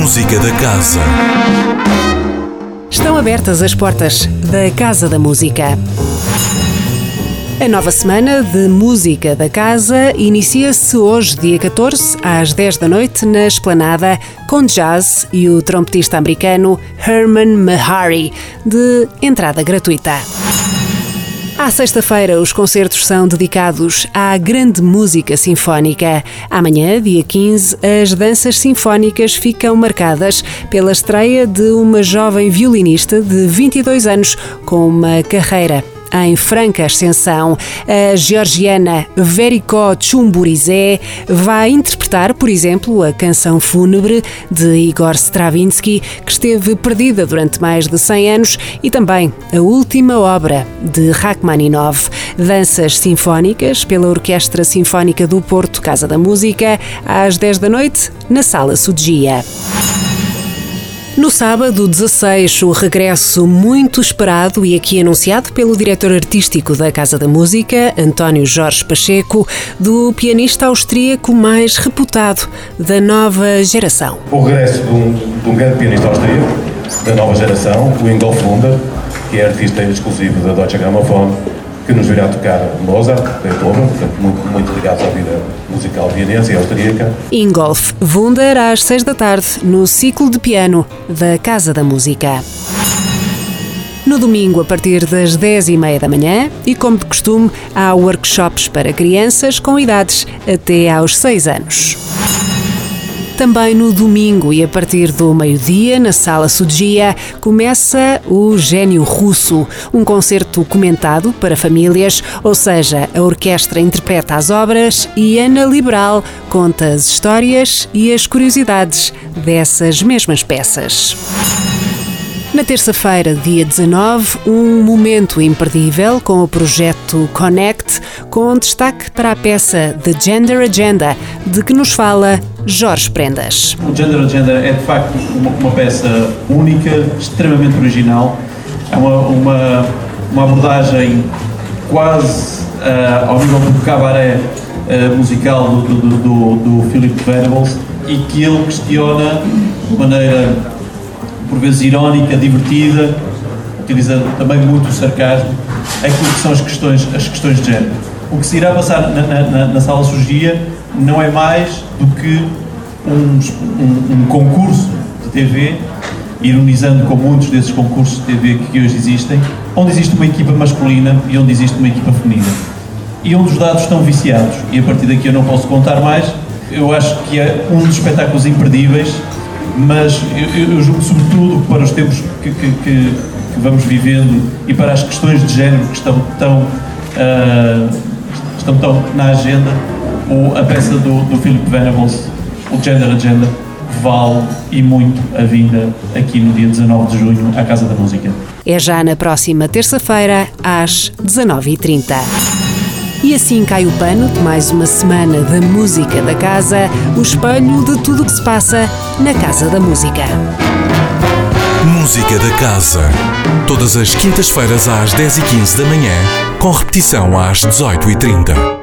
Música da Casa. Estão abertas as portas da Casa da Música. A nova semana de Música da Casa inicia-se hoje, dia 14, às 10 da noite, na Esplanada, com jazz e o trompetista americano Herman Mahari, de entrada gratuita. À sexta-feira, os concertos são dedicados à grande música sinfónica. Amanhã, dia 15, as danças sinfónicas ficam marcadas pela estreia de uma jovem violinista de 22 anos com uma carreira em franca ascensão. A georgiana Veriko Chumburizé vai interpretar, por exemplo, a canção fúnebre de Igor Stravinsky, que esteve perdida durante mais de 100 anos, e também a última obra de Rachmaninoff, Danças Sinfónicas pela Orquestra Sinfónica do Porto Casa da Música, às 10 da noite, na Sala Sudia. No sábado 16, o regresso muito esperado e aqui anunciado pelo diretor artístico da Casa da Música, António Jorge Pacheco, do pianista austríaco mais reputado da nova geração. O regresso de um, de um grande pianista austríaco da nova geração, o Ingolf Wunder, que é artista exclusivo da Deutsche Grammophon, que nos virá tocar Mozart, Beethoven, portanto, muito, muito ligados à vida musical vienense e austríaca. Ingolf Wunder, às seis da tarde, no ciclo de piano da Casa da Música. No domingo, a partir das 10 e meia da manhã, e como de costume, há workshops para crianças com idades até aos 6 anos. Também no domingo e a partir do meio-dia, na Sala Sudia, começa o Gênio Russo, um concerto comentado para famílias, ou seja, a orquestra interpreta as obras e Ana Liberal conta as histórias e as curiosidades dessas mesmas peças. Na terça-feira, dia 19, um momento imperdível com o projeto Connect, com destaque para a peça The Gender Agenda, de que nos fala Jorge Prendas. O Gender Agenda é de facto uma, uma peça única, extremamente original, é uma, uma, uma abordagem quase uh, ao nível do cabaré uh, musical do, do, do, do Philip Venables e que ele questiona de maneira por vezes irónica, divertida, utilizando também muito o sarcasmo, aquilo que são as questões, as questões de género. O que se irá passar na, na, na sala surgia não é mais do que um, um, um, concurso de TV, ironizando com muitos desses concursos de TV que hoje existem, onde existe uma equipa masculina e onde existe uma equipa feminina. E onde os dados estão viciados, e a partir daqui eu não posso contar mais, eu acho que é um dos espetáculos imperdíveis mas eu, eu julgo sobretudo para os tempos que, que, que, que, vamos vivendo e para as questões de género que estão tão, uh, estão tão na agenda, a peça do, do Philip Venables, o Gender Agenda, vale e muito a vinda aqui no dia 19 de junho à Casa da Música. É já na próxima terça-feira, às 19h30. E assim cai o pano de mais uma semana da música da casa, o espelho de tudo o que se passa na Casa da Música. Música da Casa. Todas as quintas-feiras às 10h15 da manhã, com repetição às 18h30.